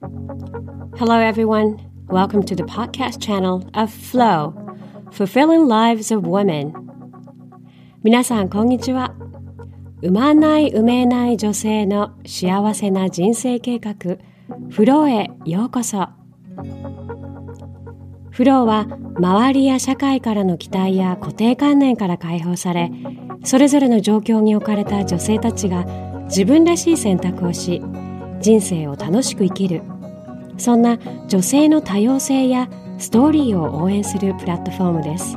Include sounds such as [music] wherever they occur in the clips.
Hello, everyone. Welcome to the podcast channel of Flow, Fulfilling Lives of Women. 皆さん、こんにちは。産まない、産めない女性の幸せな人生計画、フローへようこそ。フローは、周りや社会からの期待や固定観念から解放され、それぞれの状況に置かれた女性たちが自分らしい選択をし、人生を楽しく生きる。そんな女性の多様性やストーリーを応援するプラットフォームです。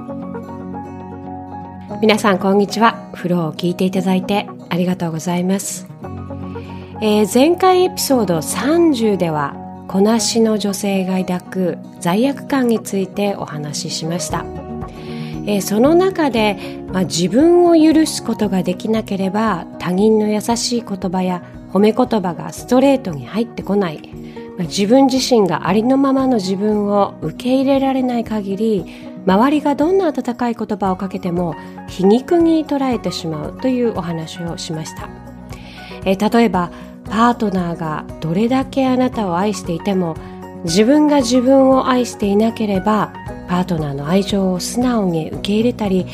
皆さんこんにちは。フローを聞いていただいてありがとうございます、えー、前回エピソード30ではこなしの女性が抱く罪悪感についてお話ししました、えー、その中で、まあ、自分を許すことができなければ他人の優しい言葉や褒め言葉がストレートに入ってこない。自分自身がありのままの自分を受け入れられない限り周りがどんな温かい言葉をかけても皮肉に捉えてしまうというお話をしました、え例えばパートナーがどれだけあなたを愛していても自分が自分を愛していなければパートナーの愛情を素直に受け入れたり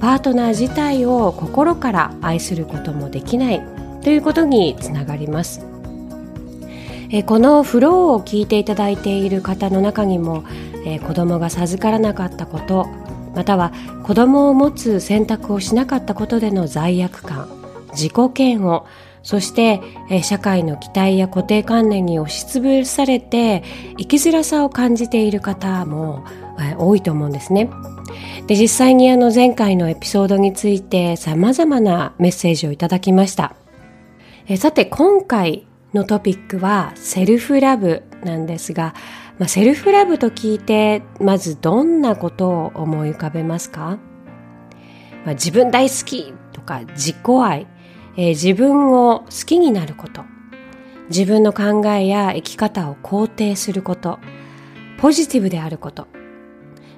パートナー自体を心から愛することもできない。ということにつながりますえこのフローを聞いていただいている方の中にも、え子供が授からなかったことまたは子供を持つ選択をしなかったことでの罪悪感自己嫌悪そして、え社会の期待や固定観念に押しつぶされて生きづらさを感じている方も、え多いと思うんですね。で実際にあの前回のエピソードについて様々なメッセージをいただきました。えさて今回のトピックはセルフラブなんですが、まあ、セルフラブと聞いてまずどんなことを思い浮かべますか、まあ、自分大好きとか自己愛、えー、自分を好きになること。自分の考えや生き方を肯定すること。ポジティブであること。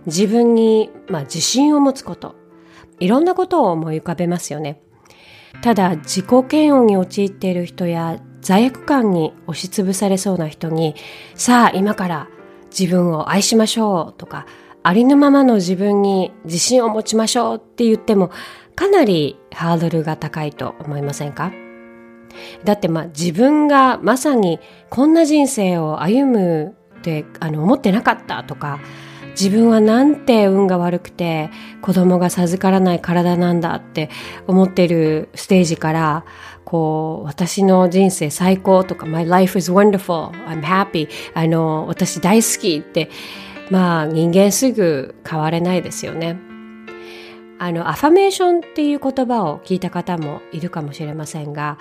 自分に、まあ、自信を持つこと。いろんなことを思い浮かべますよね。ただ自己嫌悪に陥っている人や罪悪感に押しつぶされそうな人に、さあ今から自分を愛しましょうとか、ありのままの自分に自信を持ちましょうって言っても、かなりハードルが高いと思いませんか？だってまあ自分がまさにこんな人生を歩むってあの思ってなかったとか、自分はなんて運が悪くて子供が授からない体なんだって思ってるステージからこう、私の人生最高とか、my life is wonderful, I'm happy, あの、私大好きって、まあ人間すぐ変われないですよね。あの、アファメーションっていう言葉を聞いた方もいるかもしれませんが、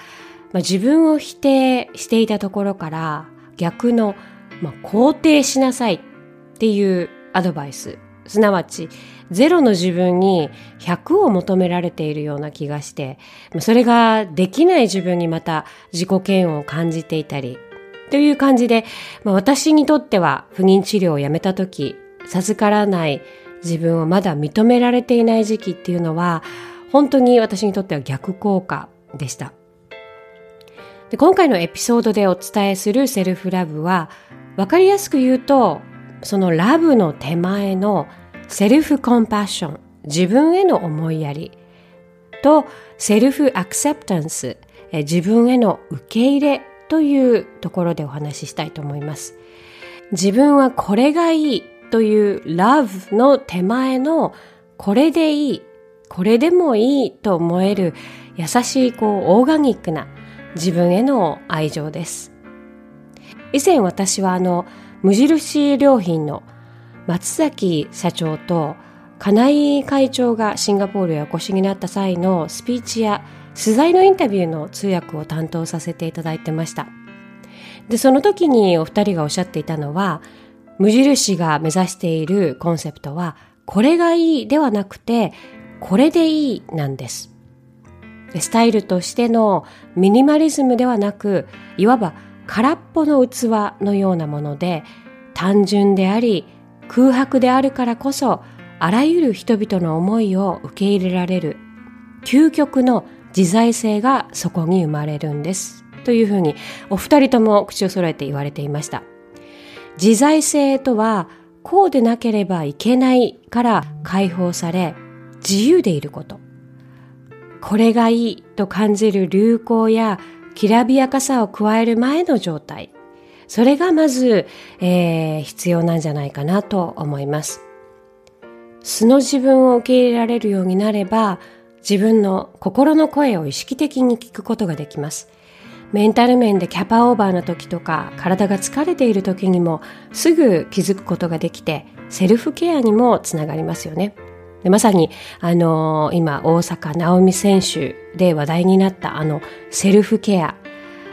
まあ、自分を否定していたところから逆の、まあ、肯定しなさいっていうアドバイスすなわちゼロの自分に100を求められているような気がして、それができない自分にまた自己嫌悪を感じていたり、という感じで、まあ、私にとっては不妊治療をやめた時、授からない自分をまだ認められていない時期っていうのは、本当に私にとっては逆効果でした。で今回のエピソードでお伝えするセルフラブは、わかりやすく言うと、そのラブの手前のセルフコンパッション、自分への思いやりとセルフアクセプタンス、自分への受け入れというところでお話ししたいと思います。自分はこれがいいという love の手前のこれでいい、これでもいいと思える優しいこうオーガニックな自分への愛情です。以前私はあの無印良品の松崎社長と金井会長がシンガポールへお越しになった際のスピーチや取材のインタビューの通訳を担当させていただいてました。で、その時にお二人がおっしゃっていたのは、無印が目指しているコンセプトは、これがいいではなくて、これでいいなんです。スタイルとしてのミニマリズムではなく、いわば空っぽの器のようなもので、単純であり、空白であるからこそ、あらゆる人々の思いを受け入れられる、究極の自在性がそこに生まれるんです。というふうにお二人とも口を揃えて言われていました。自在性とはこうでなければいけないから解放され自由でいること。これがいいと感じる流行やきらびやかさを加える前の状態。それがまず、えー、必要なんじゃないかなと思います。素の自分を受け入れられるようになれば、自分の心の声を意識的に聞くことができます。メンタル面でキャパオーバーの時とか体が疲れている時にもすぐ気づくことができてセルフケアにもつながりますよね。でまさに、あのー、今大阪直美選手で話題になったあのセルフケア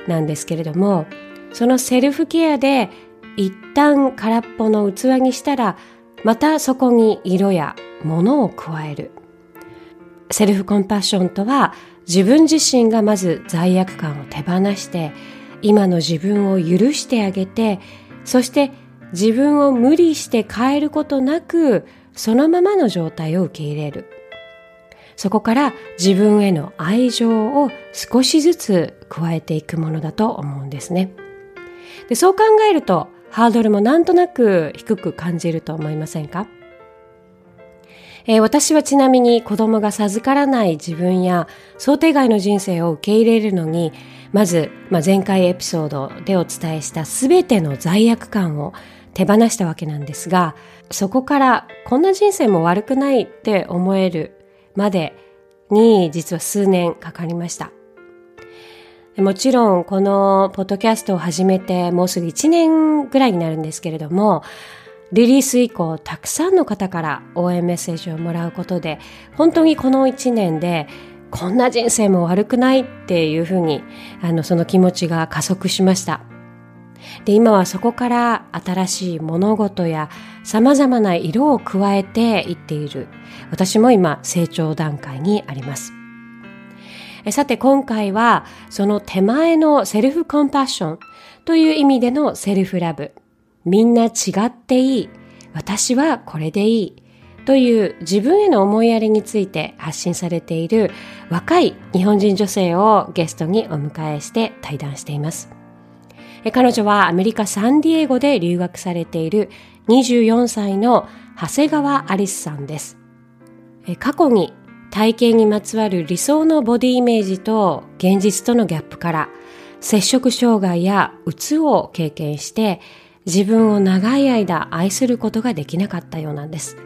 なんですけれどもそのセルフケアで一旦空っぽの器にしたらまたそこに色や物を加える。セルフコンパッションとは自分自身がまず罪悪感を手放して今の自分を許してあげてそして自分を無理して変えることなくそのままの状態を受け入れるそこから自分への愛情を少しずつ加えていくものだと思うんですね。でそう考えるとハードルもなんとなく低く感じると思いませんか？えー、私はちなみに子供が授からない自分や想定外の人生を受け入れるのに、まず、まあ、前回エピソードでお伝えした全ての罪悪感を手放したわけなんですが、そこからこんな人生も悪くないって思えるまでに実は数年かかりました。もちろんこのポッドキャストを始めてもうすぐ1年ぐらいになるんですけれども、リリース以降たくさんの方から応援メッセージをもらうことで本当にこの1年でこんな人生も悪くないっていうふうにあのその気持ちが加速しましたで今はそこから新しい物事や様々な色を加えていっている私も今成長段階にありますさて今回はその手前のセルフコンパッションという意味でのセルフラブみんな違っていい。私はこれでいい。という自分への思いやりについて発信されている若い日本人女性をゲストにお迎えして対談しています。彼女はアメリカ・サンディエゴで留学されている24歳の長谷川アリスさんです。過去に体型にまつわる理想のボディイメージと現実とのギャップから摂食障害やうつを経験して自分を長い間愛することができなかったようなんです。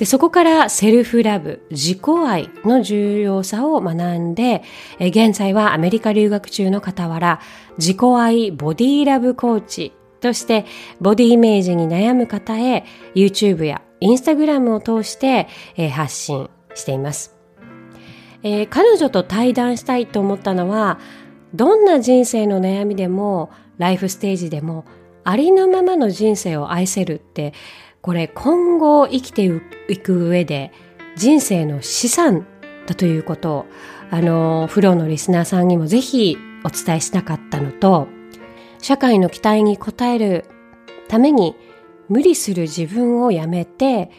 で、そこからセルフラブ、自己愛の重要さを学んで、現在はアメリカ留学中の傍ら、自己愛ボディラブコーチとして、ボディイメージに悩む方へ、YouTube や Instagram を通して、発信しています。えー、彼女と対談したいと思ったのは、どんな人生の悩みでも、ライフステージでも、ありのままの人生を愛せるってこれ今後生きていく上で人生の資産だということをあのフローのリスナーさんにもぜひお伝えしなかったのと社会の期待に応えるために無理する自分をやめて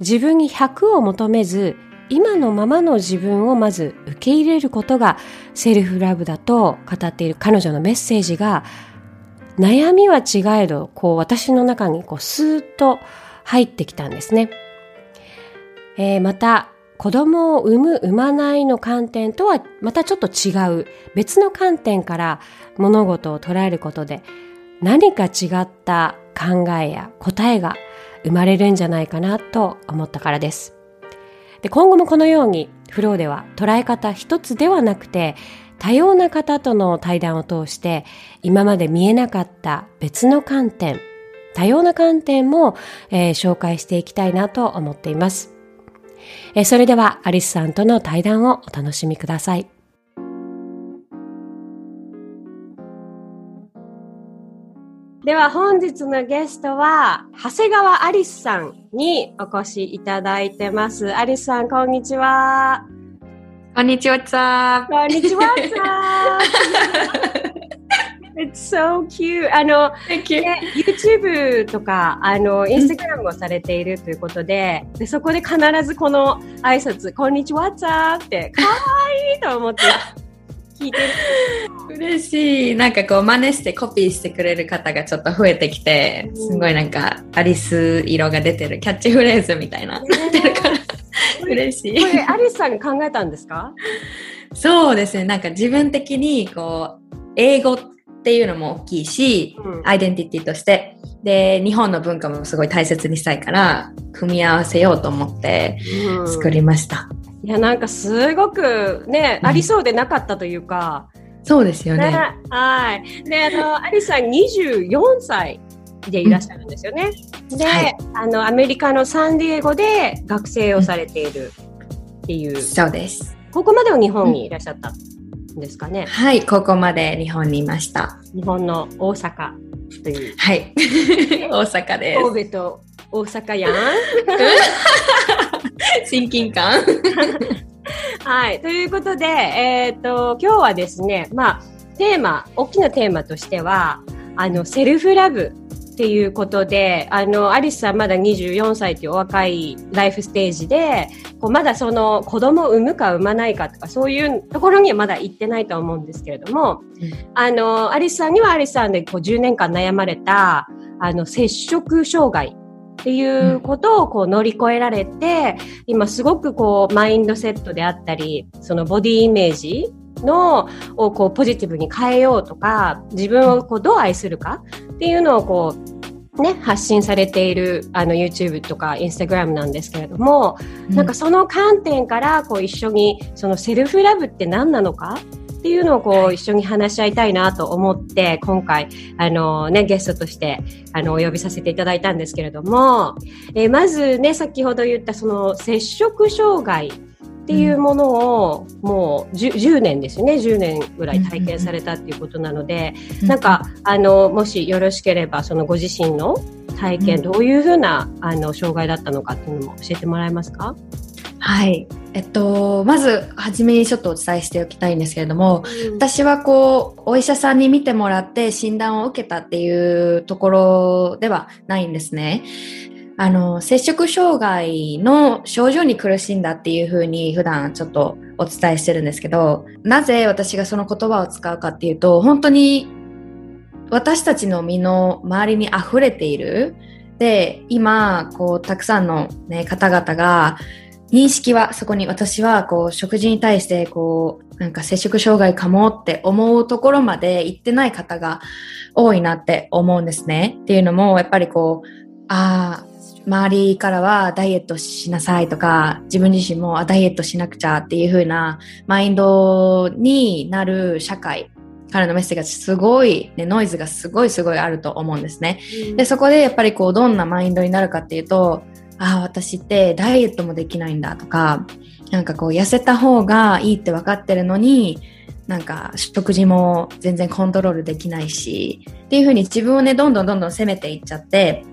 自分に100を求めず今のままの自分をまず受け入れることがセルフラブだと語っている彼女のメッセージが悩みは違えど、こう私の中にこうスーッと入ってきたんですね。えー、また、子供を産む、産まないの観点とはまたちょっと違う別の観点から物事を捉えることで何か違った考えや答えが生まれるんじゃないかなと思ったからです。で今後もこのようにフローでは捉え方一つではなくて多様な方との対談を通して今まで見えなかった別の観点、多様な観点も、えー、紹介していきたいなと思っています。えー、それではアリスさんとの対談をお楽しみください。では本日のゲストは長谷川アリスさんにお越しいただいてます。アリスさん、こんにちは。こんにちは、さこんにちは、さ [laughs] It's so cute. あの、ね、YouTube とか、あの、Instagram をされているということで、でそこで必ずこの挨拶、こんにちは、さって、かわいいと思って。聞いてる。[laughs] 嬉しい。なんかこう真似してコピーしてくれる方がちょっと増えてきて、すごいなんかアリス色が出てるキャッチフレーズみたいな、なってるから、[laughs] 嬉しい。これアリスさんが考えたんですか？そうですね。なんか自分的にこう、英語っていうのも大きいし、うん、アイデンティティとして。で、日本の文化もすごい大切にしたいから、組み合わせようと思って作りました。うんいや、なんかすごくね、ありそうでなかったというか。そうですよね。ねはい。で、あの、アリさん24歳でいらっしゃるんですよね。うん、で、はい、あの、アメリカのサンディエゴで学生をされているっていう。そうです。ここまでは日本にいらっしゃったんですかね。はい、ここまで日本にいました。日本の大阪という。はい。[laughs] 大阪です。神戸と大阪やん。[laughs] 親近感。[laughs] はい。ということで、えっ、ー、と、今日はですね、まあ、テーマ、大きなテーマとしては、あの、セルフラブっていうことで、あの、アリスさんまだ24歳というお若いライフステージで、こうまだその子供を産むか産まないかとか、そういうところにはまだ行ってないと思うんですけれども、うん、あの、アリスさんにはアリスさんでこう10年間悩まれた、あの、接触障害っていうことをこう乗り越えられて、今すごくこうマインドセットであったり、そのボディイメージのをこうポジティブに変えようとか、自分をこうどう愛するかっていうのをこうね、発信されているあの YouTube とか Instagram なんですけれども、うん、なんかその観点からこう一緒にそのセルフラブって何なのかっていうのをこう一緒に話し合いたいなと思って今回あのねゲストとしてあのお呼びさせていただいたんですけれども、えー、まずね先ほど言ったその摂食障害っていうものをもう 10, 10, 年ですよね。10年ぐらい体験されたっていうことなので、なんかあのもしよろしければそのご自身の体験、どういうふうなあの障害だったのかっていうのも教えてもらえますか？はい。えっと、まず、はじめにちょっとお伝えしておきたいんですけれども、うん、私はこう、お医者さんに見てもらって診断を受けたっていうところではないんですね。あの、摂食障害の症状に苦しんだっていうふうに普段ちょっとお伝えしてるんですけど、なぜ私がその言葉を使うかっていうと、本当に私たちの身の周りに溢れている。で、今、こう、たくさんの、ね、方々が、認識は、そこに私は、こう、食事に対して、こう、なんか摂食障害かもって思うところまで行ってない方が多いなって思うんですね。っていうのも、やっぱりこう、ああ、周りからはダイエットしなさいとか、自分自身もあダイエットしなくちゃっていう風なマインドになる社会からのメッセージがすごい、ね、ノイズがすごいすごいあると思うんですね。で、そこでやっぱりこう、どんなマインドになるかっていうと、ああ、私ってダイエットもできないんだとか、なんかこう痩せた方がいいって分かってるのに、なんか食事も全然コントロールできないし、っていう風に自分をね、どんどんどんどん責めていっちゃって、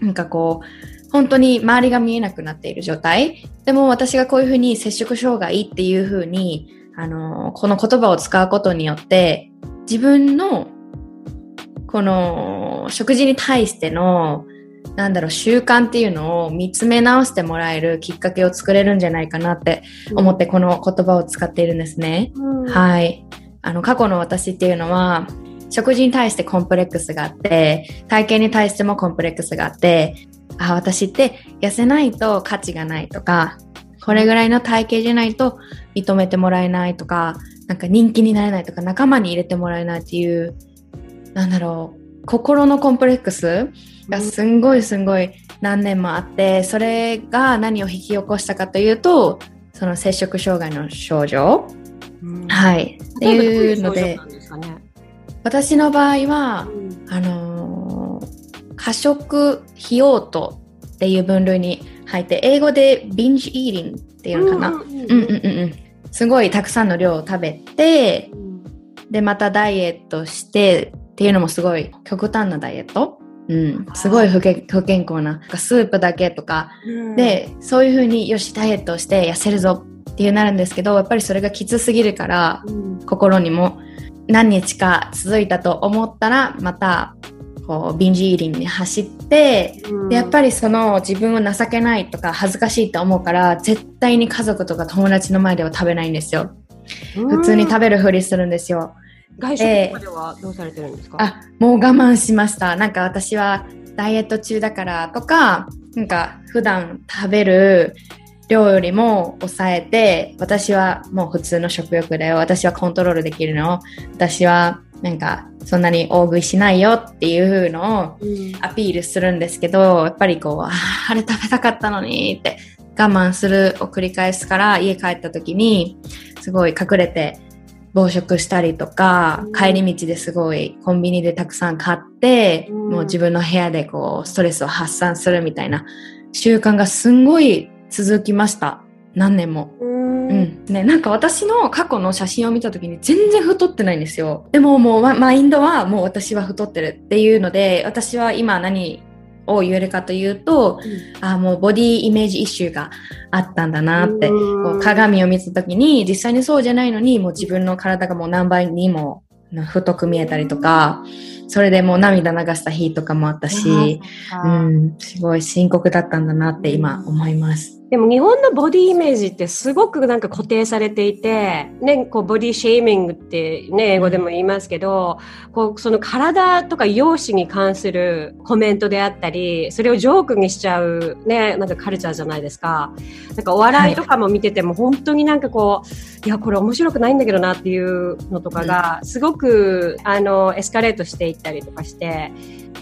なんかこう、本当に周りが見えなくなっている状態。でも私がこういう風に摂食障害っていう風に、あの、この言葉を使うことによって、自分のこの食事に対してのなんだろう、習慣っていうのを見つめ直してもらえるきっかけを作れるんじゃないかなって思ってこの言葉を使っているんですね。うん、はい。あの、過去の私っていうのは、食事に対してコンプレックスがあって、体型に対してもコンプレックスがあって、あ、私って痩せないと価値がないとか、これぐらいの体型じゃないと認めてもらえないとか、なんか人気になれないとか、仲間に入れてもらえないっていう、なんだろう、心のコンプレックスがすんごいすんごい何年もあってそれが何を引き起こしたかというとその摂食障害の症状、うん、はい。っていうので、ね、私の場合は、うん、あのー、過食費用とっていう分類に入って英語でビンジイーリンっていうのかな、うんうんうん。うんすごいたくさんの量を食べて、でまたダイエットしてっていうのもすごい極端なダイエット。うん、すごい不健不健康な。スープだけとか、うん、でそういうふうによしダイエットをして痩せるぞっていうなるんですけどやっぱりそれがきつすぎるから、うん、心にも何日か続いたと思ったらまたこうビンジイーリンに走って、うん、やっぱりその自分を情けないとか恥ずかしいと思うから絶対に家族とか友達の前では食べないんですよ。普通に食べるふりするんですよ。外食とかではどうされてるんですか、えー、あ、もう我慢しました。なんか私はダイエット中だからとか、なんか普段食べる量よりも抑えて、私はもう普通の食欲だよ。私はコントロールできるの。私はなんかそんなに大食いしないよっていうのをアピールするんですけど、やっぱりこう、ああれ食べたかったのにって我慢するを繰り返すから家帰った時にすごい隠れて暴食したりとか、帰り道ですごいコンビニでたくさん買って、もう自分の部屋でこうストレスを発散するみたいな習慣がすんごい続きました。何年も。うん。ね、なんか私の過去の写真を見た時に全然太ってないんですよ。でももうマインドはもう私は太ってるっていうので、私は今何を言えるかというと、うん、あもうボディイメージイシューがあったんだなって、こう鏡を見た時に実際にそうじゃないのにもう自分の体がもう何倍にも太く見えたりとか、それでもう涙流した日とかもあったし、うん、すごい深刻だったんだなって今思います。でも日本のボディイメージってすごくなんか固定されていて、ね、こうボディシェーミングってね、英語でも言いますけど、こうその体とか容姿に関するコメントであったり、それをジョークにしちゃうね、なんかカルチャーじゃないですか。なんかお笑いとかも見てても本当になんかこう、いや、これ面白くないんだけどなっていうのとかが、すごく、あの、エスカレートしていったりとかして、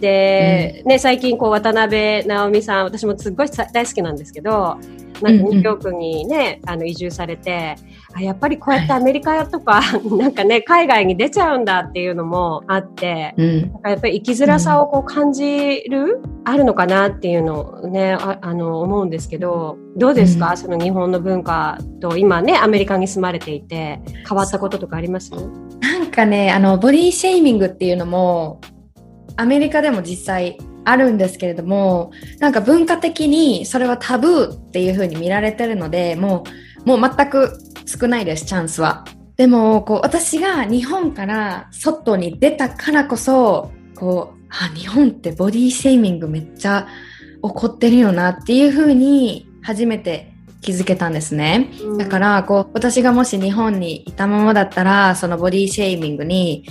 で、うん、ね、最近こう渡辺直美さん、私もすっごい大好きなんですけど、なんかニューヨークにね、うんうん、あの移住されて、あやっぱりこうやってアメリカとか、はい、なんかね、海外に出ちゃうんだっていうのもあって、うん、なんかやっぱり生きづらさをこう感じる、うん、あるのかなっていうのをね、ああの思うんですけど、どうですか、うん、その日本の文化と今ね、アメリカに住まれていて、変わったこととかあります？かね、あの、ボディシェイミングっていうのも、アメリカでも実際あるんですけれども、なんか文化的にそれはタブーっていう風に見られてるので、もう、もう全く少ないです、チャンスは。でも、こう、私が日本から外に出たからこそ、こう、あ、日本ってボディシェイミングめっちゃ起こってるよなっていう風に初めて気づけたんですね。だから、こう、私がもし日本にいたままだったら、そのボディシェイミングに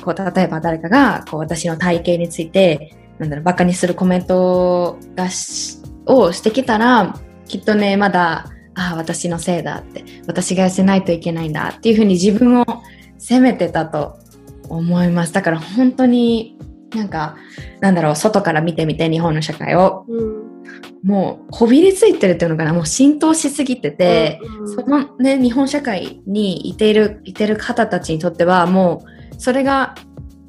こう、例えば誰かが、こう、私の体型について、なんだろう、バカにするコメントがし、をしてきたら、きっとね、まだ、ああ、私のせいだって、私が痩せないといけないんだっていうふうに自分を責めてたと思います。だから本当になんか、なんだろう、外から見てみて、日本の社会を。うん、もう、こびりついてるっていうのかな、もう浸透しすぎてて、うんうん、そのね、日本社会にいている、いてる方たちにとっては、もう、それが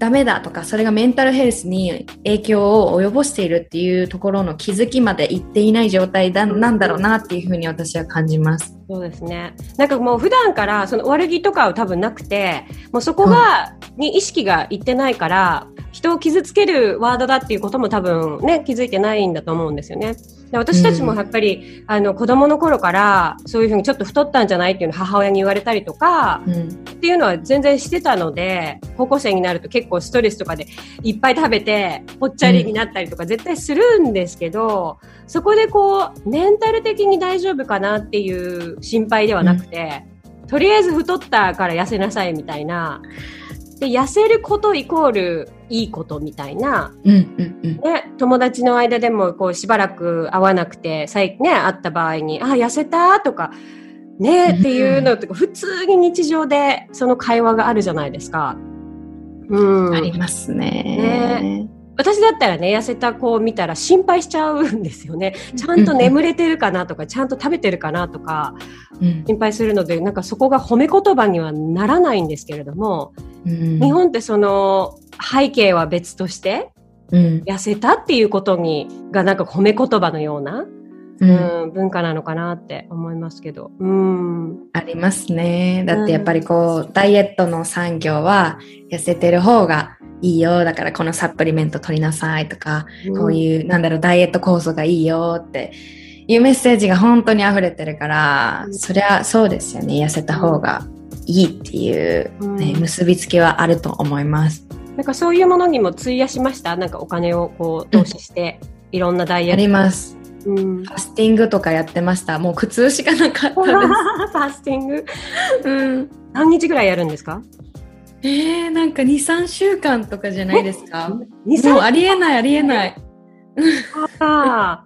ダメだとか、それがメンタルヘルスに影響を及ぼしているっていうところの気づきまでいっていない状態だなんだろうなっていうふうに私は感じます。そうですね。なんかもう普段からその悪気とかは多分なくて、もうそこが、に意識がいってないから、人を傷つけるワードだっていうことも多分ね、気づいてないんだと思うんですよね。で私たちもやっぱり、うん、あの子供の頃からそういうふうにちょっと太ったんじゃないっていうのを母親に言われたりとか、うん、っていうのは全然してたので高校生になると結構ストレスとかでいっぱい食べてぽっちゃりになったりとか絶対するんですけど、うん、そこでこうメンタル的に大丈夫かなっていう心配ではなくて、とりあえず太ったから痩せなさいみたいな。で痩せることイコールいいことみたいな、うんうんうん、ね、友達の間でもこうしばらく会わなくて最、ね、会った場合に「あ痩せた?」とか「ね」っていうのとか普通に日常でその会話があるじゃないですか。うん、ありますね。ね私だったらね、痩せた子を見たら心配しちゃうんですよね。ちゃんと眠れてるかなとか、ちゃんと食べてるかなとか、心配するので、なんかそこが褒め言葉にはならないんですけれども、日本ってその背景は別として、痩せたっていうことに、がなんか褒め言葉のような、うん、文化なのかなって思いますけど。うん。ありますね。だってやっぱりこう、ダイエットの産業は痩せてる方がいいよ。だからこのサプリメント取りなさいとか、うん、こういう、なんだろう、ダイエット酵素がいいよっていうメッセージが本当に溢れてるから、うん、そりゃそうですよね。痩せた方がいいっていう、ね、結びつきはあると思います。なんかそういうものにも費やしました？なんかお金をこう投資して、いろんなダイエット。あります。うん、ファスティングとかやってました。もう苦痛しかなかったです。[laughs] ファスティング？うん。何日ぐらいやるんですか？えー、なんか2、3週間とかじゃないですかもうありえない、ありえない。あ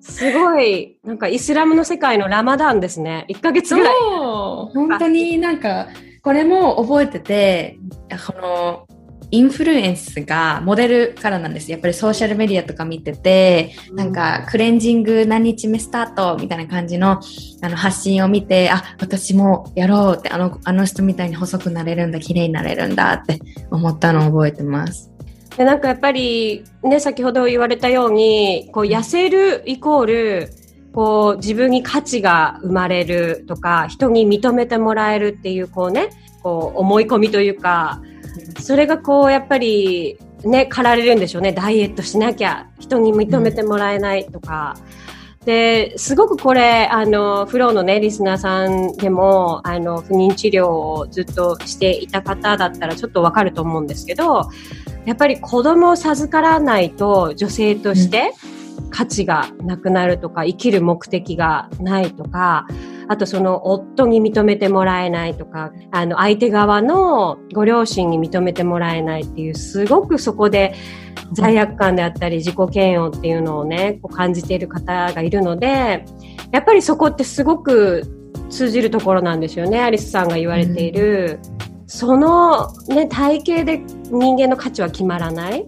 すごい、なんかイスラムの世界のラマダンですね。1ヶ月ぐらい。本当になんか、これも覚えてて、この、インフルエンスがモデルからなんです。やっぱりソーシャルメディアとか見てて、なんかクレンジング何日目スタートみたいな感じのあの発信を見て、あ、私もやろうって、あの、あの人みたいに細くなれるんだ、綺麗になれるんだって思ったのを覚えてます。でなんかやっぱりね、先ほど言われたように、こう痩せるイコール、こう自分に価値が生まれるとか、人に認めてもらえるっていうこうね、こう思い込みというか、それがこうやっぱりね、駆られるんでしょうね。ダイエットしなきゃ、人に認めてもらえないとか。うん、で、すごくこれ、あの、フローのね、リスナーさんでも、あの、不妊治療をずっとしていた方だったらちょっとわかると思うんですけど、やっぱり子供を授からないと女性として価値がなくなるとか、生きる目的がないとか、あとその夫に認めてもらえないとか、あの相手側のご両親に認めてもらえないっていう、すごくそこで罪悪感であったり自己嫌悪っていうのをね、こう感じている方がいるので、やっぱりそこってすごく通じるところなんですよね、アリスさんが言われている。うん、その、ね、体型で人間の価値は決まらない。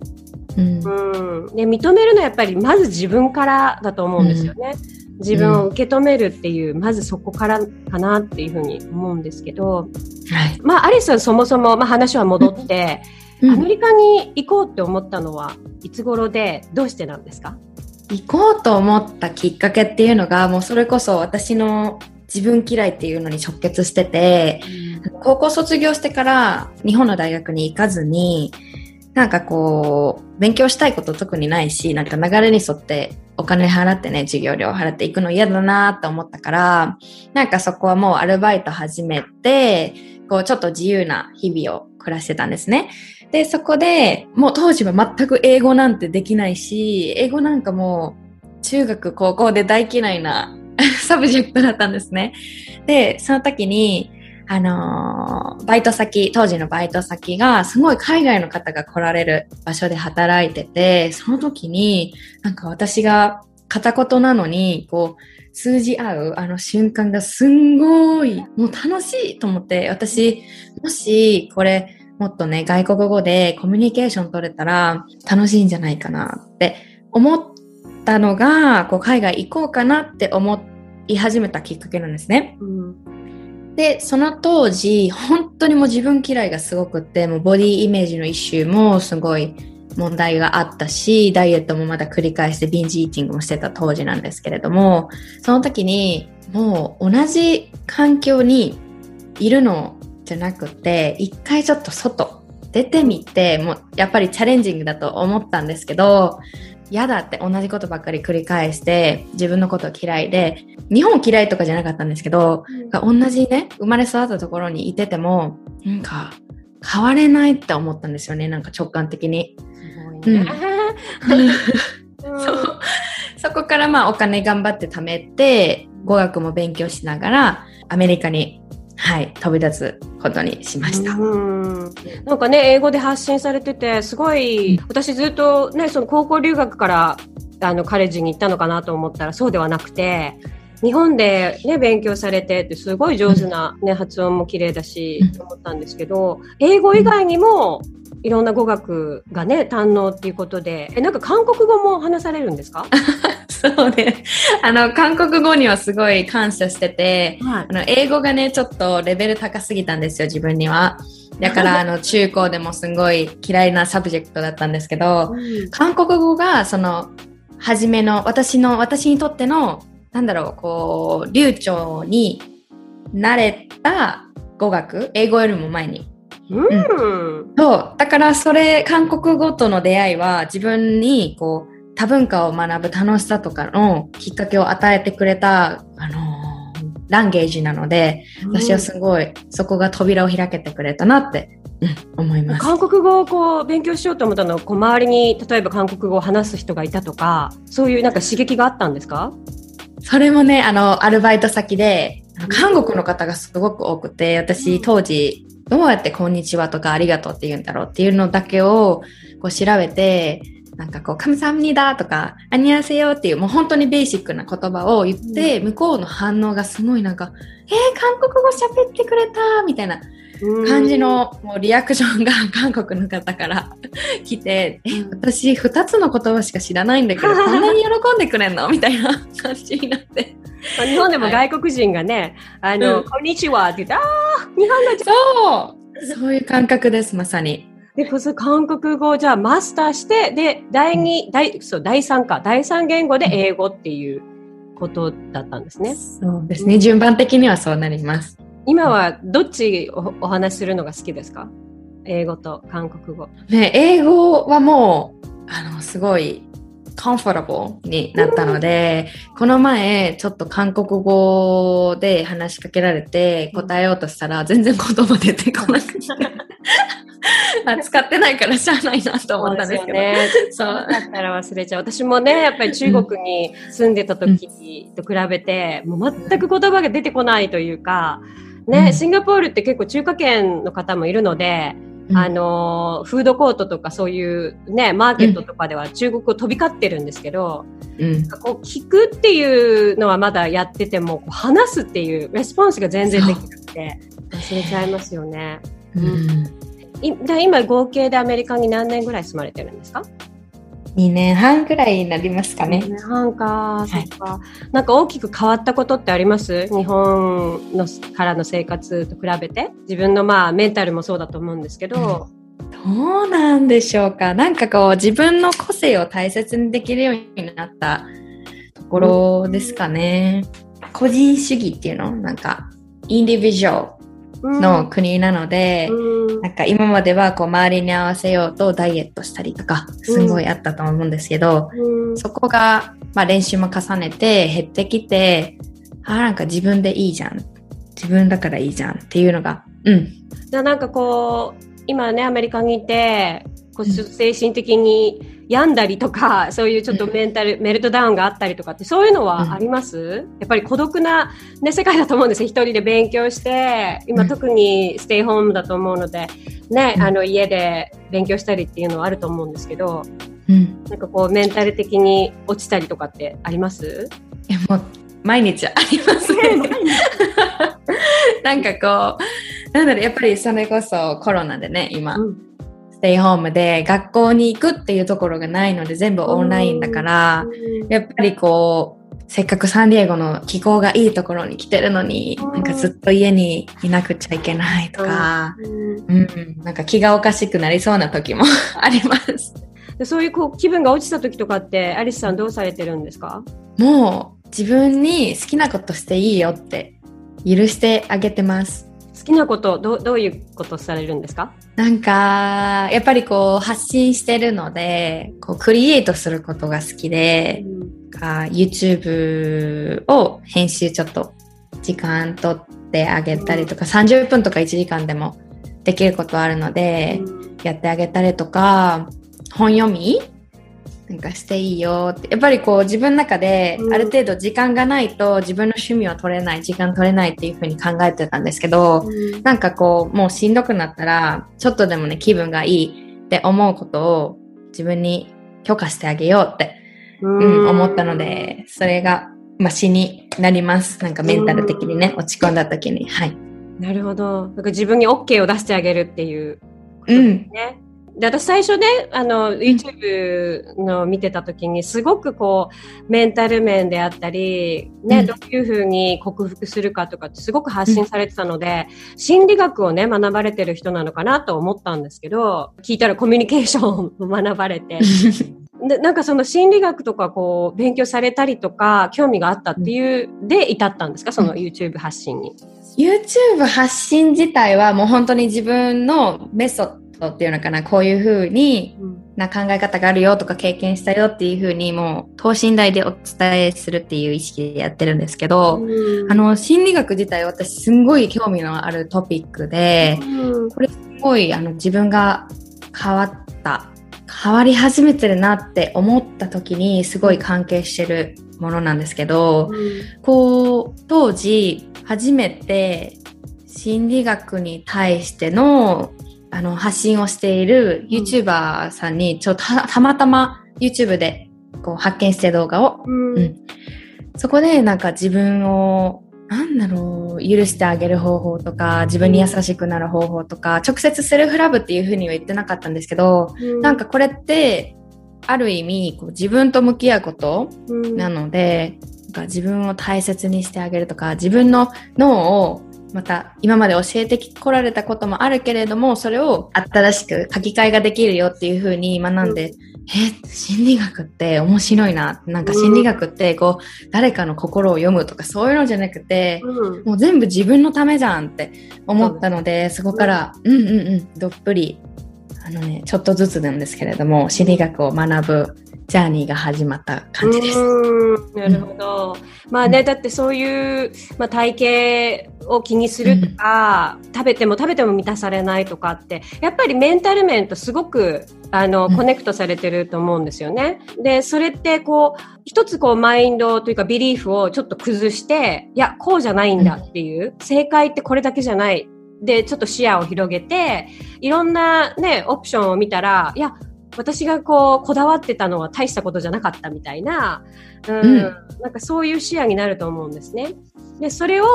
うん、うん、で認めるのはやっぱりまず自分からだと思うんですよね。うん自分を受け止めるっていう、うん、まずそこからかなっていうふうに思うんですけど、はい、まあアリスはそもそも、まあ、話は戻って、うん、アメリカに行こうって思ったのはいつ頃でどうしてなんですか？行こうと思ったきっかけっていうのがもうそれこそ私の自分嫌いっていうのに直結してて、うん、高校卒業してから日本の大学に行かずになんかこう、勉強したいこと特にないし、なんか流れに沿ってお金払ってね、授業料払っていくの嫌だなって思ったから、なんかそこはもうアルバイト始めて、こうちょっと自由な日々を暮らしてたんですね。で、そこでもう当時は全く英語なんてできないし、英語なんかもう中学高校で大嫌いな [laughs] subject だったんですね。で、その時に、あのー、バイト先、当時のバイト先が、すごい海外の方が来られる場所で働いてて、その時に、なんか私が片言なのに、こう、通じ合うあの瞬間がすんごい、もう楽しいと思って、私、もし、これ、もっとね、外国語でコミュニケーション取れたら楽しいんじゃないかなって思ったのが、こう海外行こうかなって思い始めたきっかけなんですね。うんで、その当時、本当にもう自分嫌いがすごくって、もうボディイメージの一周もすごい問題があったし、ダイエットもまだ繰り返してビンジイーティングもしてた当時なんですけれども、その時にもう同じ環境にいるのじゃなくて、一回ちょっと外出てみて、もうやっぱりチャレンジングだと思ったんですけど、嫌だって同じことばっかり繰り返して自分のこと嫌いで日本嫌いとかじゃなかったんですけど、うん、同じね生まれ育ったところにいててもなんか変われないって思ったんですよねなんか直感的に。[laughs] そう。そこからまあお金頑張って貯めて語学も勉強しながらアメリカにはい、飛び立つことにしました。うんなんかね、英語で発信されてて、すごい、私ずっとね、その高校留学からあのカレッジに行ったのかなと思ったらそうではなくて、日本でね、勉強されてってすごい上手なね、発音も綺麗だし、と思ったんですけど、英語以外にもいろんな語学がね、堪能っていうことで、え、なんか韓国語も話されるんですか？[laughs] そうね。あの、韓国語にはすごい感謝してて、はい、あの、英語がね、ちょっとレベル高すぎたんですよ、自分には。だから、[laughs] あの、中高でもすごい嫌いな subject だったんですけど、うん、韓国語が、その、初めの、私の、私にとっての、なんだろう、こう、流暢になれた語学、英語よりも前に。うん、うん、そう。だからそれ、韓国語との出会いは自分にこう、多文化を学ぶ楽しさとかのきっかけを与えてくれた、あのー、 language なので、私はすごいそこが扉を開けてくれたなって、うん、思います。韓国語をこう勉強しようと思ったのはこう周りに例えば韓国語を話す人がいたとかそういうなんか刺激があったんですか？それもね、あの、アルバイト先で、韓国の方がすごく多くて、私当時、どうやってこんにちはとかありがとうって言うんだろうっていうのだけをこう調べて、なんかこう、カムサムニダとか、アニアセヨっていうもう本当にベーシックな言葉を言って、向こうの反応がすごいなんか、えー、韓国語喋ってくれたみたいな感じのもうリアクションが [laughs] 韓国の方から [laughs] 来て、え、私2つの言葉しか知らないんだけど、[laughs] こんなに喜んでくれんの？みたいな感じになって。まあ日本でも外国人がね、あの、うんこんにちはって言って、あー日本のそう。そういう感覚です、まさに。で、こそ韓国語をじゃあマスターして、で、第二、第、そう、第三か、第三言語で英語っていうことだったんですね。そうですね。順番的にはそうなります。今はどっちおお話しするのが好きですか？英語と韓国語。ね、英語はもう、あの、すごい、comfortable になったので、この前、ちょっと韓国語で話しかけられて答えようとしたら、全然言葉出てこなくて。[laughs] あ使ってないからしゃあないなと思ったんですけど。ね。そうだったら忘れちゃう。私もね、やっぱり中国に住んでた時と比べて、もう全く言葉が出てこないというか、ね、うんシンガポールって結構中華圏の方もいるので、うんあの、フードコートとかそういうね、マーケットとかでは中国語飛び交ってるんですけど、うん。こう聞くっていうのはまだやってても、話すっていうレスポンスが全然できなくて、忘れちゃいますよね。うん。いで今合計でアメリカに何年ぐらい住まれてるんですか？2年半くらいになりますかね。年半か、いそっか。なんか大きく変わったことってあります？日本のからの生活と比べて？自分のまあメンタルもそうだと思うんですけど。どうなんでしょうか。なんかこう自分の個性を大切にできるようになったところですかね。個人主義っていうの？なんかインディビジュアルの国なので、うんなんか今まではこう周りに合わせようとダイエットしたりとかすごいあったと思うんですけど、うんそこが、まあ、練習も重ねて減ってきて、あ、なんか自分でいいじゃん。自分だからいいじゃんっていうのが、うん。じゃあなんかこう、今ね、アメリカにいて、こう精神的に病んだりとか、そういうちょっとメンタル、メルトダウンがあったりとかって、そういうのはあります、やっぱり孤独な、ね、世界だと思うんです。よ。一人で勉強して、今うん。特にステイホームだと思うので、ね、うん。あの家で勉強したりっていうのはあると思うんですけど、うん。なんかこうメンタル的に落ちたりとかってあります？いやもう毎日ありますね。[laughs] なんかこう、なんだろう、やっぱりそれこそコロナでね、今、うん。ステイホームで学校に行くっていうところがないので全部オンラインだから、やっぱりこう、せっかくサンディエゴの気候がいいところに来てるのに、うん。なんかずっと家にいなくちゃいけないとか、うんうん、なんか気がおかしくなりそうな時もあります。でそういうこう気分が落ちた時とかって、アリスさんどうされてるんですか？もう自分に好きなことしていいよって許してあげてます。好きなことどうどういうことされるんですか？なんか、やっぱりこう発信してるので、こうクリエイトすることが好きで、か YouTube を編集ちょっと時間取ってあげたりとか、30分とか1時間でもできることあるので、やってあげたりとか、本読みなんかしていいよって。やっぱりこう自分の中でうんある程度時間がないと自分の趣味は取れない、時間取れないっていうふうに考えてたんですけど、なんかこうもうしんどくなったら、ちょっとでもね気分がいいって思うことを自分に許可してあげようって、うん、思ったので、それが、まあ、詩になります。なんかメンタル的にね、落ち込んだ時に。はい。なるほど。なんか自分に OK を出してあげるっていうことうん。ね。で、私最初ね、あの、YouTube の見てた時に、すごくこう、メンタル面であったり、ね、うんどういうふうに克服するかとかってすごく発信されてたので、心理学をね、学ばれてる人なのかなと思ったんですけど、聞いたらコミュニケーションを学ばれて、[laughs] で、なんかその心理学とかこう、勉強されたりとか、興味があったっていう、で至ったんですか？その YouTube 発信に。YouTube 発信自体はもう本当に自分のメソッドっていうのかな、こういうふうにな考え方があるよとか経験したよっていうふうにもう等身大でお伝えするっていう意識でやってるんですけど、うん、あの心理学自体私すんごい興味のあるトピックで、うん、これすごいあの自分が変わった変わり始めてるなって思った時にすごい関係してるものなんですけど、うん、こう当時初めて心理学に対してのあの発信をしている YouTuber さんにちょっとたまたま YouTube でこう発見して動画を、うん、うん、そこでなんか自分をなんだろう、許してあげる方法とか、自分に優しくなる方法とか、直接セルフラブっていうふうには言ってなかったんですけど、うん、なんかこれって、ある意味こう自分と向き合うことなので、うん、なんか自分を大切にしてあげるとか、自分の脳をまた今まで教えてこられたこともあるけれども、それを新しく書き換えができるよっていうふうに学んで、うんえ、心理学って面白いな。なんか心理学ってこう、誰かの心を読むとかそういうのじゃなくて、うん、もう全部自分のためじゃんって思ったので、そこから、うんうんうん、どっぷり、あのね、ちょっとずつなんですけれども、心理学を学ぶジャーニーが始まった感じです。なるほど。うん、まあね、だってそういう、まあ、体型を気にするとか、うん、食べても食べても満たされないとかって、やっぱりメンタル面とすごくあの、コネクトされてると思うんですよね。で、それってこう、一つこうマインドというかビリーフをちょっと崩して、いや、こうじゃないんだっていう、正解ってこれだけじゃない。で、ちょっと視野を広げて、いろんなね、オプションを見たら、いや、私がこう、こだわってたのは大したことじゃなかったみたいな、うん、うん、なんかそういう視野になると思うんですね。で、それを、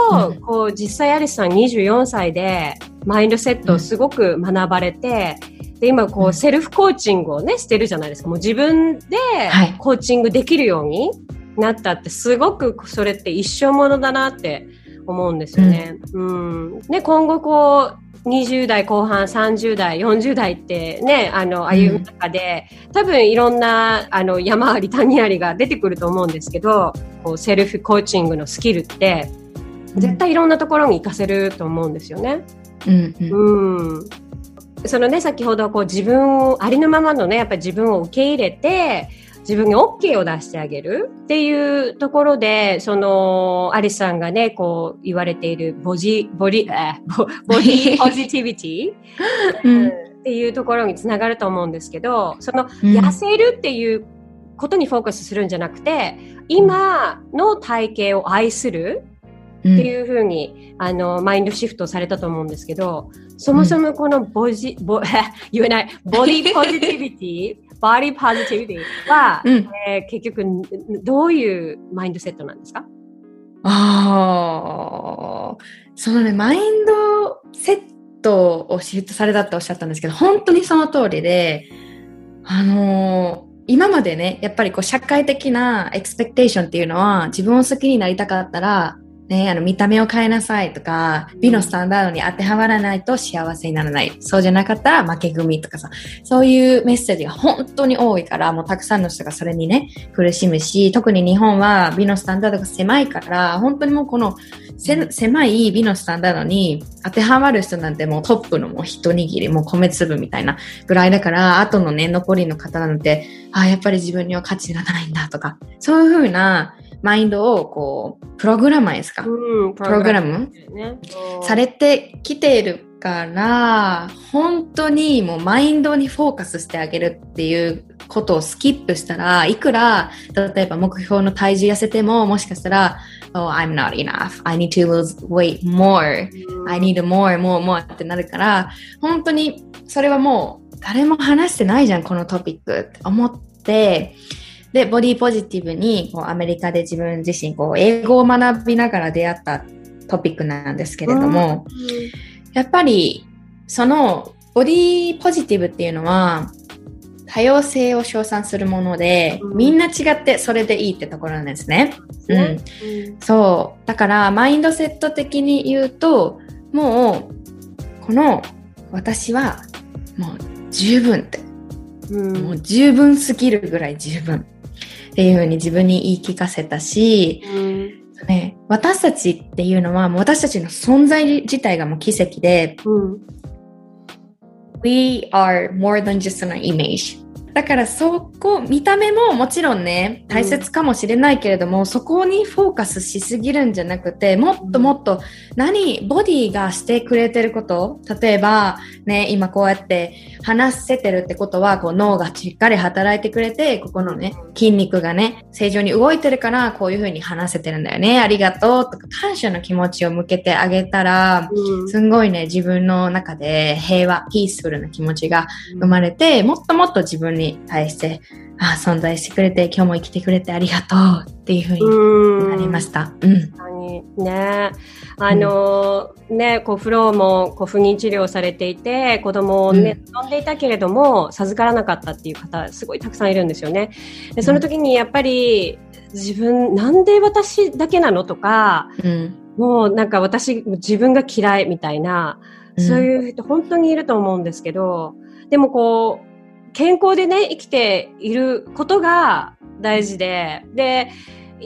こう、実際アリスさん24歳で、マインドセットをすごく学ばれて、で、今こう、セルフコーチングをね、してるじゃないですか。もう自分でコーチングできるようになったって、すごくそれって一生ものだなって思うんですよね。うん。うん、で、今後こう、20代後半、30代、40代ってね、あの、歩む中で、うん、多分いろんな、あの、山あり谷ありが出てくると思うんですけど、こう、セルフコーチングのスキルって、絶対いろんなところに活かせると思うんですよね。うん、うん、うん。そのね、先ほどこう自分を、ありのままのね、やっぱり自分を受け入れて、自分に OK を出してあげるっていうところで、その、アリスさんがね、こう言われているボジ、ボリ、えボボディ [laughs] ポジティビティ、うん、っていうところにつながると思うんですけど、その、痩せるっていうことにフォーカスするんじゃなくて、今の体型を愛するっていうふうに、あの、マインドシフトされたと思うんですけど、そもそもこのボジ、ボ、[laughs] 言えない、ボディポジティビティバディポジティビティは、うん、えー、結局どういうマインドセットなんですか？ああ、そのね、マインドセットをシフトされたっておっしゃったんですけど、本当にその通りで、あのー、今までね、やっぱりこう社会的なエクスペクテーションっていうのは、自分を好きになりたかったら、ね、あの、見た目を変えなさいとか、美のスタンダードに当てはまらないと幸せにならない。そうじゃなかったら負け組とかさ、そういうメッセージが本当に多いから、もうたくさんの人がそれにね、苦しむし、特に日本は美のスタンダードが狭いから、本当にもうこの狭い美のスタンダードに当てはまる人なんてもうトップのもう一握り、もう米粒みたいなぐらいだから、後のね、残りの方なんて、ああ、やっぱり自分には価値がないんだとか、そういうふうな、マインドをこう、プログラマーですか、うん、プログラム、ね、されてきているから、本当にもうマインドにフォーカスしてあげるっていうことをスキップしたら、いくら、例えば目標の体重痩せても、もしかしたら、Oh, I'm not enough. I need to lose weight more. I need more, more, more ってなるから、本当にそれはもう誰も話してないじゃん、このトピックって思って、で、ボディポジティブにこうアメリカで自分自身こう英語を学びながら出会ったトピックなんですけれども、やっぱりそのボディポジティブっていうのは多様性を称賛するもので、みんな違ってそれでいいってところなんですね。うん。そう。だからマインドセット的に言うと、もうこの私はもう十分って、うん、もう十分すぎるぐらい十分。っていうふうに自分に言い聞かせたし、うん、ね、私たちっていうのはもう私たちの存在自体がもう奇跡で、うん、We are more than just an image だからそこ、見た目ももちろんね、大切かもしれないけれども、うん、そこにフォーカスしすぎるんじゃなくて、もっともっと何、ボディがしてくれてること、例えばね、今こうやって話せてるってことは、こう脳がしっかり働いてくれて、ここのね、筋肉がね、正常に動いてるから、こういう風に話せてるんだよね。ありがとうとか、感謝の気持ちを向けてあげたら、うん、すんごいね、自分の中で平和、ピースフルな気持ちが生まれて、もっともっと自分に対して、あ存在してくれて、今日も生きてくれてありがとうっていうふうになりました。うん。ね。あの、うん、ね、こう、フローもこう不妊治療されていて、子供をね、うん、んでいたけれども、授からなかったっていう方、すごいたくさんいるんですよね。で、その時にやっぱり、自分、なんで私だけなのとか、うん、もうなんか私、自分が嫌いみたいな、そういう人本当にいると思うんですけど、でもこう、健康でね、生きていることが大事で、で、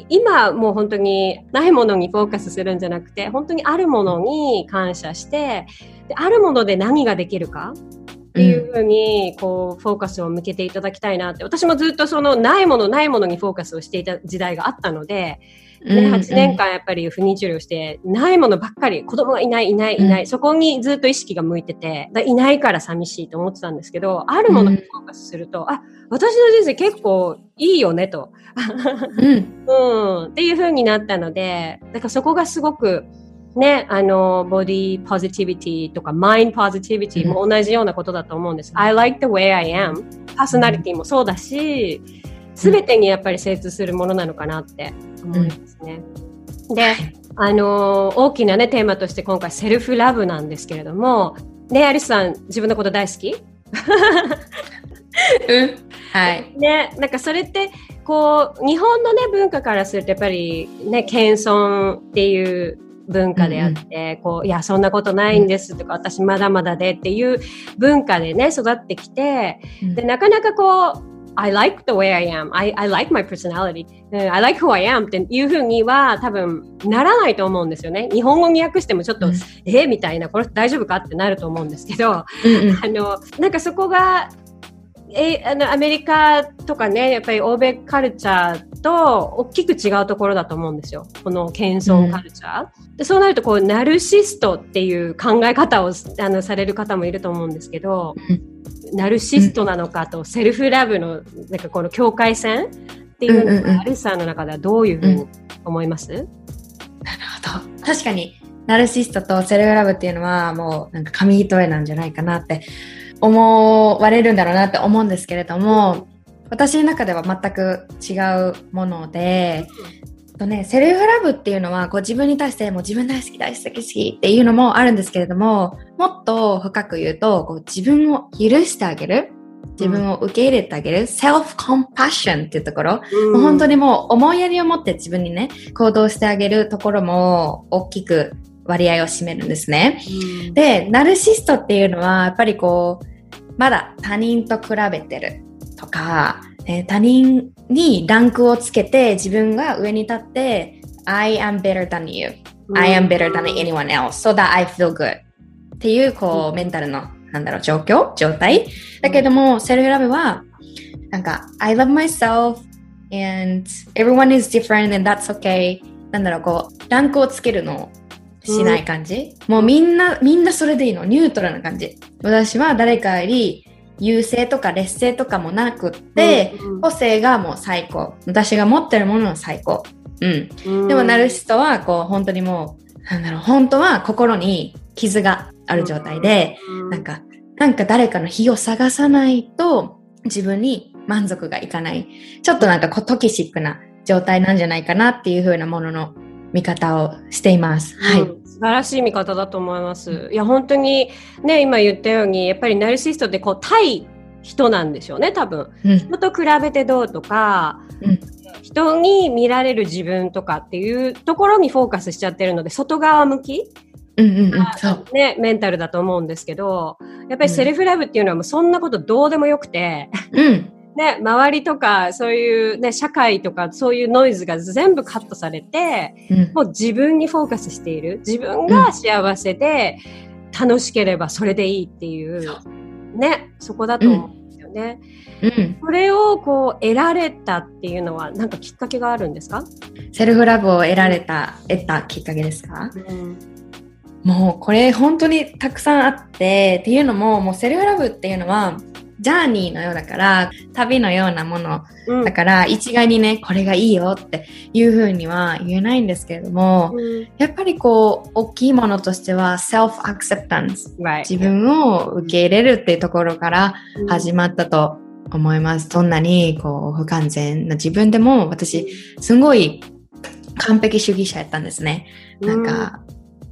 今もう本当にないものにフォーカスするんじゃなくて、本当にあるものに感謝して、であるもので何ができるかっていうふうに、こう、フォーカスを向けていただきたいなって、私もずっとそのないものないものにフォーカスをしていた時代があったので、ね、8年間やっぱり不妊治療して、ないものばっかり、子供がいない、いない、いない、うん、そこにずっと意識が向いてて、いないから寂しいと思ってたんですけど、あるものにフォーカスすると、うん、あ、私の人生結構いいよねと。うん。[laughs] うん。っていう風になったので、だからそこがすごく、ね、あの、ボディポジティビティとか、マインポジティビティも同じようなことだと思うんです。I like the way I am. パーソナリティもそうだし、すべてにやっぱり精通するものなのかなって思いますね。うん、で、あのー、大きなね、テーマとして今回セルフラブなんですけれども、ね、アリスさん、自分のこと大好き？うん。はい。[laughs] ね、なんかそれって、こう、日本のね、文化からするとやっぱりね、謙遜っていう文化であって、うん、こう、いや、そんなことないんですとか、私まだまだでっていう文化でね、育ってきて、で、なかなかこう、I like the way I am. I, I like my personality. I like who I am っていうふうには多分ならないと思うんですよね。日本語に訳してもちょっと、うん、えみたいな、これ大丈夫か？ってなると思うんですけど、うんうん、あの、なんかそこが、え、あの、アメリカとかね、やっぱり欧米カルチャーと大きく違うところだと思うんですよ。この謙遜カルチャー。うん、でそうなると、こう、ナルシストっていう考え方をあのされる方もいると思うんですけど、うんナルシストなのかと、セルフラブの、なんかこの境界線？っていうのが、アリさんの中ではどういうふうに思います、うん、なるほど。確かに、ナルシストとセルフラブっていうのは、もうなんか紙一重なんじゃないかなって思われるんだろうなって思うんですけれども、私の中では全く違うもので、とね、セルフラブっていうのは、こう自分に対してもう自分大好き大好き好きっていうのもあるんですけれども、もっと深く言うと、こう自分を許してあげる。自分を受け入れてあげる、うん、self-compassion っていうところ、うん、もう本当にもう思いやりを持って自分にね、行動してあげるところも大きく割合を占めるんですね。うん、で、ナルシストっていうのは、やっぱりこう、まだ他人と比べてるとか、えー、他人にランクをつけて自分が上に立って I am better than you. I am better than anyone else so that I feel good っていうこうメンタルのなんだろう状況状態だけどもセルフラブはなんか I love myself and everyone is different and that's okay なんだろうこうランクをつけるのしない感じ、もうみんなみんなそれでいいの？ニュートラルな感じ私は誰かより優勢とか劣勢とかもなくって、うんうん、個性がもう最高。私が持ってるものの最高。うん。うん、でもナルシストは、こう、本当にもう、なんだろう、本当は心に傷がある状態で、うん、なんか、なんか誰かの火を探さないと、自分に満足がいかない。ちょっとなんかトキシックな状態なんじゃないかなっていう風なものの見方をしています。はい。うん素晴らしい見方だと思います。いや、本当にね、今言ったように、やっぱりナルシストってこう、対人なんでしょうね、多分。うん、人と比べてどうとか、うん、人に見られる自分とかっていうところにフォーカスしちゃってるので、外側向きうんうんうん、ね、メンタルだと思うんですけど、やっぱりセルフラブっていうのはもうそんなことどうでもよくて、うん、ね、周りとか、そういうね、社会とか、そういうノイズが全部カットされて、うん、もう自分にフォーカスしている。自分が幸せで、楽しければそれでいいっていう、ね、そこだと思うんですよね。うん。それをこう得られたっていうのは何かきっかけがあるんですか？セルフラブを得られた、得たきっかけですか、うん、もうこれ本当にたくさんあって、っていうのも、もうセルフラブっていうのは、ジャーニーのようだから、旅のようなもの。だから、一概にね、これがいいよっていうふうには言えないんですけれども、うん、やっぱりこう、大きいものとしては、self-acceptance、right. 自分を受け入れるっていうところから始まったと思います。どんなにこう、不完全な自分でも、私、すごい完璧主義者やったんですね。なんか、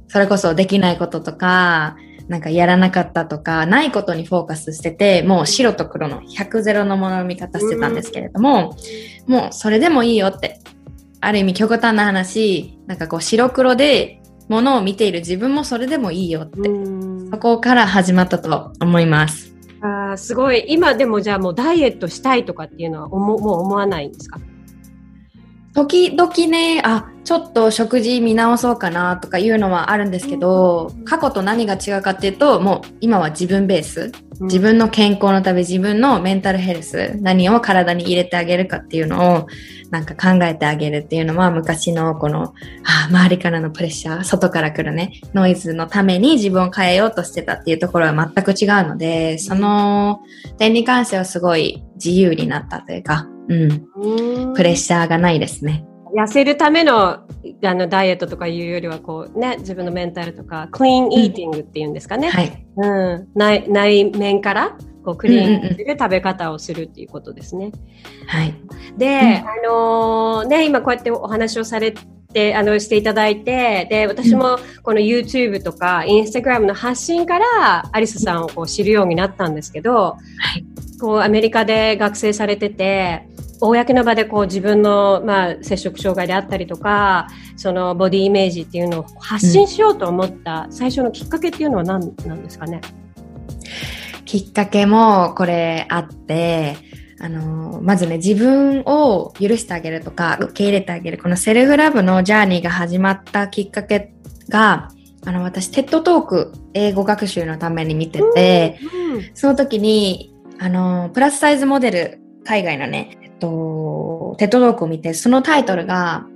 それこそできないこととか、なんかやらなかったとか、ないことにフォーカスしてて、もう白と黒の100ゼロのものの見方してたんですけれども、もうそれでもいいよって、ある意味極端な話、なんかこう白黒でものを見ている自分もそれでもいいよって、そこから始まったと思います。あすごい。今でもじゃあもうダイエットしたいとかっていうのはもう思わないんですか？時々ね、あ、ちょっと食事見直そうかなとかいうのはあるんですけど、過去と何が違うかっていうと、もう今は自分ベース。自分の健康のため、自分のメンタルヘルス、何を体に入れてあげるかっていうのを、なんか考えてあげるっていうのは、昔のこの、あ周りからのプレッシャー、外から来るね、ノイズのために自分を変えようとしてたっていうところは全く違うので、その点に関してはすごい自由になったというか、うん。プレッシャーがないですね。痩せるためのあのダイエットとかいうよりはこう、ね、自分のメンタルとかクリーンイーティングっていうんですかね、うん、はい。うん、内内面からこうクリーンで食べ方をするっていうことですね。はい、で、うん、あのー、ね、今こうやってお話をされてあのしていただいてで私もこの YouTube とか Instagram の発信からアリスさんをこう知るようになったんですけど、はい、こうアメリカで学生されてて公の場でこう自分の、まあ、摂食障害であったりとかそのボディイメージっていうのを発信しようと思った最初のきっかけっていうのは何なんですかね？きっかけもこれあってあのまずね自分を許してあげるとか受け入れてあげるこの self love の journey が始まったきっかけがあの私 TED Talk 英語学習のために見てて、うんうん、その時にあのプラスサイズモデル海外のねと、 TED Talk を見て、そのタイトルが、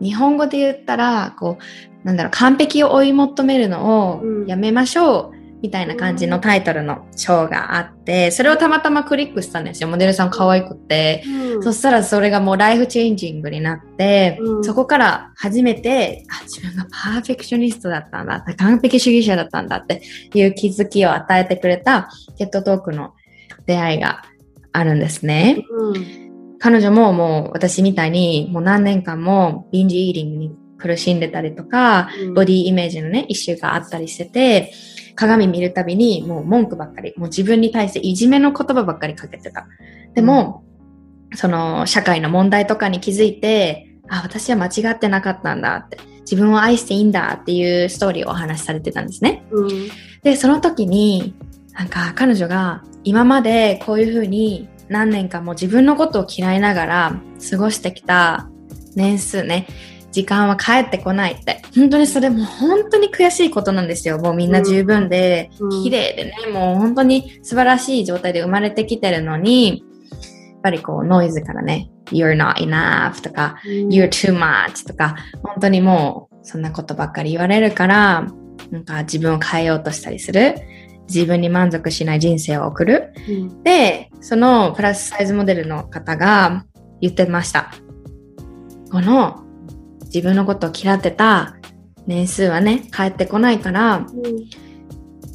日本語で言ったら、こう、なんだろう、完璧を追い求めるのをやめましょう、みたいな感じのタイトルの章があって、それをたまたまクリックしたんですよ。モデルさん可愛くて。うん、そしたらそれがもう life changing になって、うん、そこから初めて、あ、自分がパーフェクショニストだったんだ、完璧主義者だったんだっていう気づきを与えてくれたテッドトークの出会いがあるんですね。うん彼女ももう私みたいにもう何年間もビンジイーリングに苦しんでたりとか、うん、ボディイメージのね、イシューがあったりしてて、鏡見るたびにもう文句ばっかり、もう自分に対していじめの言葉ばっかりかけてた。でも、うん、その社会の問題とかに気づいて、あ、私は間違ってなかったんだって、自分を愛していいんだっていうストーリーをお話しされてたんですね。うん、で、その時に、なんか彼女が今までこういうふうに何年かも自分のことを嫌いながら過ごしてきた年数ね、時間は帰ってこないって。本当にそれも本当に悔しいことなんですよ。もうみんな十分で、うん、綺麗でね、もう本当に素晴らしい状態で生まれてきてるのに、やっぱりこうノイズからね、you're not enough とか、うん、you're too much とか、本当にもうそんなことばっかり言われるから、なんか自分を変えようとしたりする。自分に満足しない人生を送る。うん、で、そのプラスサイズモデルの方が言ってました。この自分のことを嫌ってた年数はね、帰ってこないから、うん、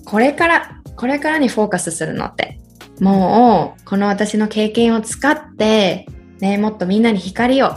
これから、これからにフォーカスするのって。もう、この私の経験を使って、ね、もっとみんなに光を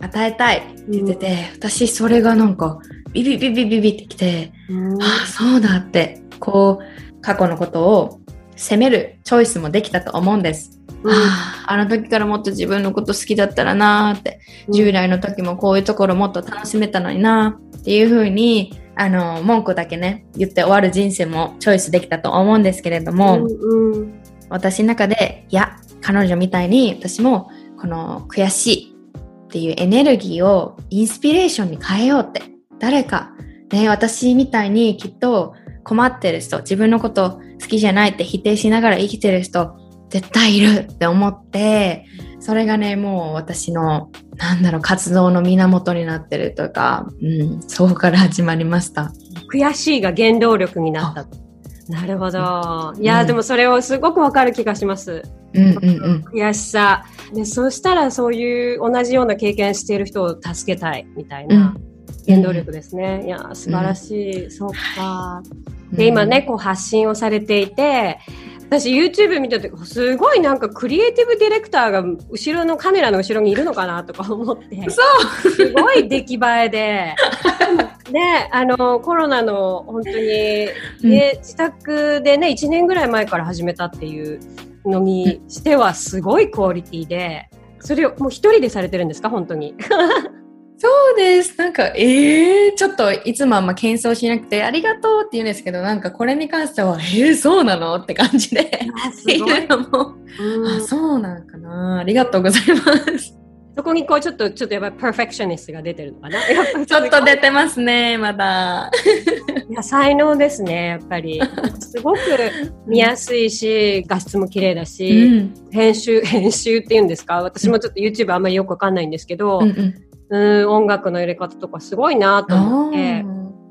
与えたいって言ってて、うん、私それがなんか、ビビビビビビってきて、うん、ああ、そうだって、こう、過去のことを責めるチョイスもできたと思うんです。うん、ああの時からもっと自分のこと好きだったらなーって、従来の時もこういうところもっと楽しめたのになーっていうふうに、あの、文句だけね、言って終わる人生もチョイスできたと思うんですけれども、うんうん、私の中で、いや、彼女みたいに私もこの悔しいっていうエネルギーをインスピレーションに変えようって、誰か、ね、私みたいにきっと困ってる人、自分のこと好きじゃないって否定しながら生きてる人、絶対いるって思って、それがね、もう私の、なんだろう、活動の源になってるというか、うん、そこから始まりました。悔しいが原動力になった。なるほど。いや、うんでもそれをすごくわかる気がします。うんうんうん。悔しさ。で、そうしたらそういう同じような経験している人を助けたいみたいな原動力ですね。いや、素晴らしい。そっか。で、今ね、こう発信をされていて、私 YouTube 見てて、すごいなんかクリエイティブディレクターが後ろのカメラの後ろにいるのかなとか思って。そうすごい出来栄えで。[laughs] ね、あの、コロナの本当に、ね、自宅でね、1年ぐらい前から始めたっていうのにしてはすごいクオリティで、それをもう一人でされてるんですか？本当に。そうです。なんか、ええー、ちょっといつもあんま謙遜しなくて、ありがとうって言うんですけど、なんかこれに関しては、ええー、そうなの？って感じで。すごい。もあ、そうなんかな。ありがとうございます。そこにこうちょっと、ちょっとやっぱりパーフェクショニストが出てるのかな？[laughs] ちょっと出てますね、まだ。[laughs] いや、才能ですね、やっぱり。すごく見やすいし、画質も綺麗だし、うん、編集、編集っていうんですか？私もちょっと YouTube あんまりよくわかんないんですけど、うんうんうん、音楽の入れ方とかすごいなと思って、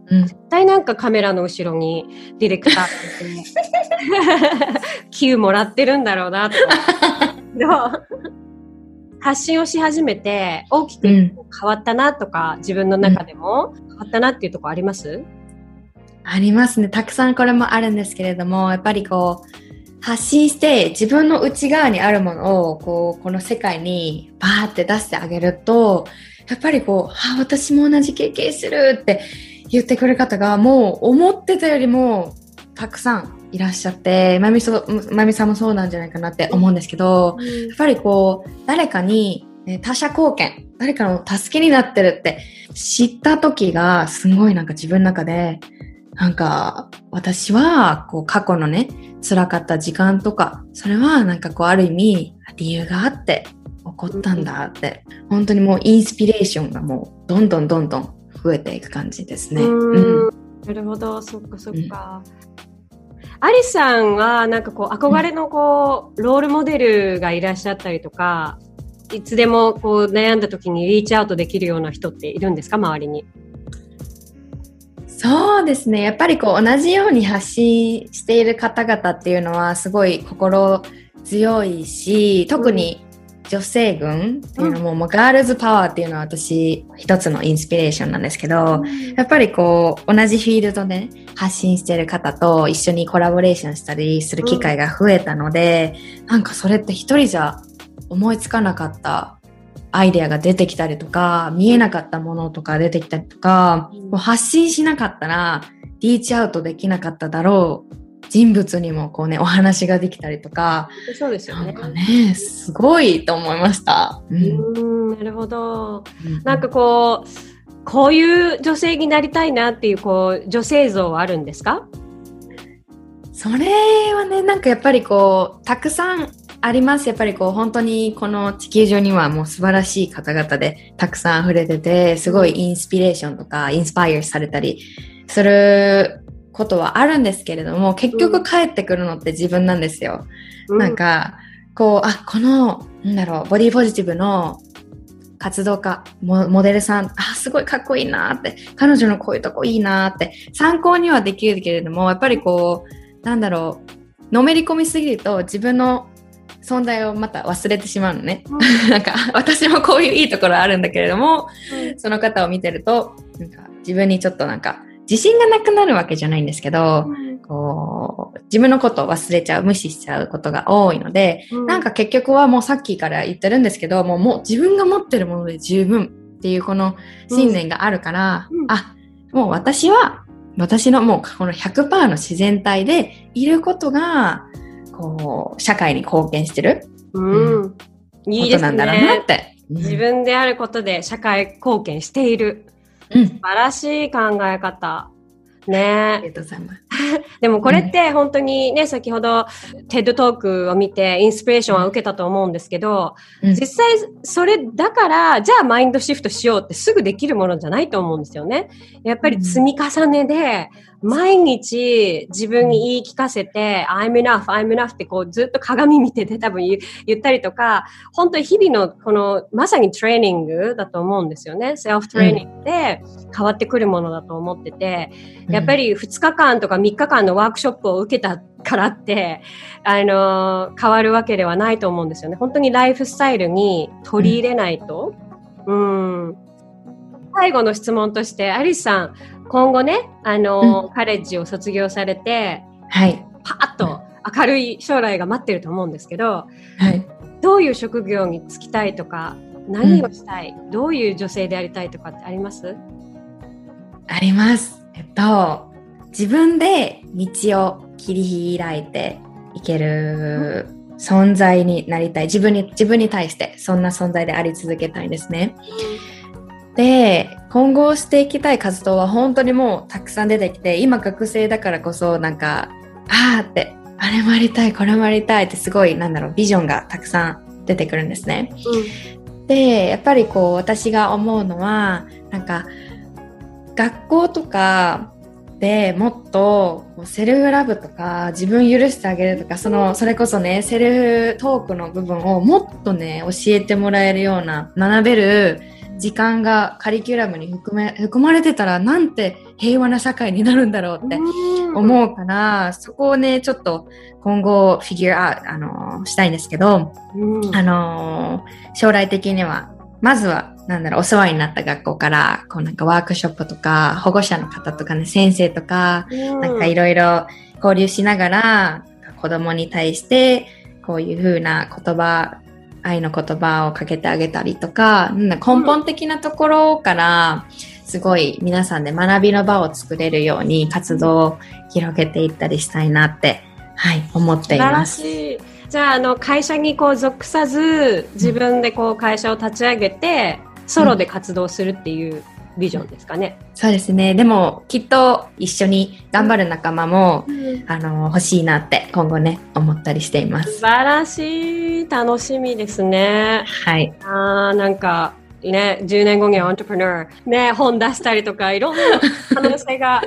うん、絶対なんかカメラの後ろにディレクターって。[laughs] もらってるんだろうなとか。[laughs] 発信をし始めて大きく変わったなとか、うん、自分の中でも変わったなっていうとこあります？ありますね。たくさんこれもあるんですけれども、やっぱりこう、発信して自分の内側にあるものをこうこの世界にバーって出してあげるとやっぱりこう、あ、私も同じ経験するって言ってくれる方がもう思ってたよりもたくさんいらっしゃって、まみそ、まみさんもそうなんじゃないかなって思うんですけど、やっぱりこう、誰かに、ね、他者貢献、誰かの助けになってるって知った時がすごいなんか自分の中で、なんか私はこう過去のね、辛かった時間とか、それはなんかこうある意味理由があって起こったんだって、本当にもうインスピレーションがもうどんどんどんどん増えていく感じですね。うん、なるほど、そっかそっか。アリさんはなんかこう憧れのこう、ロールモデルがいらっしゃったりとか、いつでもこう悩んだ時にリーチアウトできるような人っているんですか？周りに。そうですね。やっぱりこう同じように発信している方々っていうのはすごい心強いし、特に女性軍っていうのも、うん、もうガールズパワーっていうのは私一つのインスピレーションなんですけど、うん、やっぱりこう同じフィールドで、ね、発信している方と一緒にコラボレーションしたりする機会が増えたので、うん、なんかそれって一人じゃ思いつかなかったアイデアが出てきたりとか、見えなかったものとか出てきたりとか、もう発信しなかったら、リーチアウトできなかっただろう人物にもこうね、お話ができたりとか、そうですよね。なんかね、すごいと思いました。うん、なるほど。なんかこう、こういう女性になりたいなっていう、こう、女性像はあるんですか？それはね、なんかやっぱりこう、たくさんあります。やっぱりこう、本当にこの地球上にはもう素晴らしい方々でたくさん溢れてて、すごいインスピレーションとか、インスパイアされたりすることはあるんですけれども、結局帰ってくるのって自分なんですよ。うん、なんか、こう、あ、この、なんだろう、ボディポジティブの活動家、モデルさん、あ、すごいかっこいいなって、彼女のこういうとこいいなって、参考にはできるけれども、やっぱりこう、なんだろう、のめり込みすぎると自分の存在をまた忘れてしまうのね。うん、なんか、私もこういういいところあるんだけれども、うん、その方を見てると、なんか自分にちょっとなんか、自信がなくなるわけじゃないんですけど、うん、こう、自分のことを忘れちゃう、無視しちゃうことが多いので、なんか結局はもうさっきから言ってるんですけど、もうもう自分が持ってるもので十分っていうこの信念があるから、あ、もう私は、私のもうこの100%の自然体でいることが、こう、社会に貢献してる。うん。いいですね。なんだろうなって。自分であることで社会貢献している。うん。素晴らしい考え方。ねありがとうございます。[laughs] でもこれって本当にね、先ほどテッドトークを見てインスピレーションは受けたと思うんですけど、うん実際それだから、じゃあマインドシフトしようってすぐできるものじゃないと思うんですよね。やっぱり積み重ねで、毎日自分に言い聞かせて、I'm enough, I'm enough ってこうずっと鏡見てて多分言ったりとか、本当に日々のこのまさにトレーニングだと思うんですよね。セルフトレーニングで変わってくるものだと思ってて、やっぱり2日間とか3日間のワークショップを受けたからって、あの、変わるわけではないと思うんですよね。本当にライフスタイルに取り入れないと。うん、うん最後の質問として、アリスさん、今後ね、あの、うん、カレッジを卒業されて、はい。パーッと明るい将来が待ってると思うんですけど、はい。どういう職業に就きたいとか、何をしたい、うん、どういう女性でありたいとかってあります？あります。えっと、自分で道を切り開いていける存在になりたい。自分に、自分に対してそんな存在であり続けたいんですね。で、今後していきたい活動は本当にもうたくさん出てきて、今学生だからこそなんか、あーって、あれもやりたい、これもやりたいってすごい、なんだろう、ビジョンがたくさん出てくるんですね。うん、で、やっぱりこう私が思うのは、なんか、学校とかでもっとセルフラブとか自分許してあげるとかそのそれこそねセルフトークの部分をもっとね教えてもらえるような学べる時間がカリキュラムに含め含まれてたらなんて平和な社会になるんだろうって思うから、そこをね、ちょっと今後フィギュア、あのー、したいんですけど、あのー、将来的には、まずは、なんだろう、お世話になった学校から、こうなんかワークショップとか、保護者の方とかね、先生とか、なんかいろいろ交流しながら、子供に対して、こういうふうな言葉愛の言葉をかけてあげたりとか、根本的なところから、すごい皆さんで学びの場を作れるように活動を広げていったりしたいなって、はい、思っています。じゃあ、あの、会社にこう属さず、自分でこう会社を立ち上げて、ソロで活動するっていうビジョンですかね。そうですね。でも、きっと一緒に頑張る仲間も、うん、あの、欲しいなって今後ね、思ったりしています。素晴らしい。楽しみですね。はい。ああ、なんか、ね、10年後にはアントプレナー、ね、本出したりとか、いろんな可能性が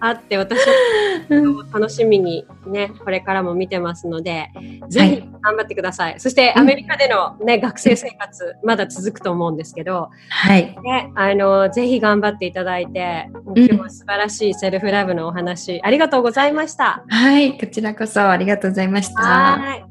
あって、私は楽しみにね、これからも見てますので、ぜひ頑張ってください。はい、そしてアメリカでのね、学生生活、まだ続くと思うんですけど、はい。ね、あの、ぜひ頑張っていただいて、今日も素晴らしいセルフラブのお話、ありがとうございました。はい、こちらこそありがとうございました。はい。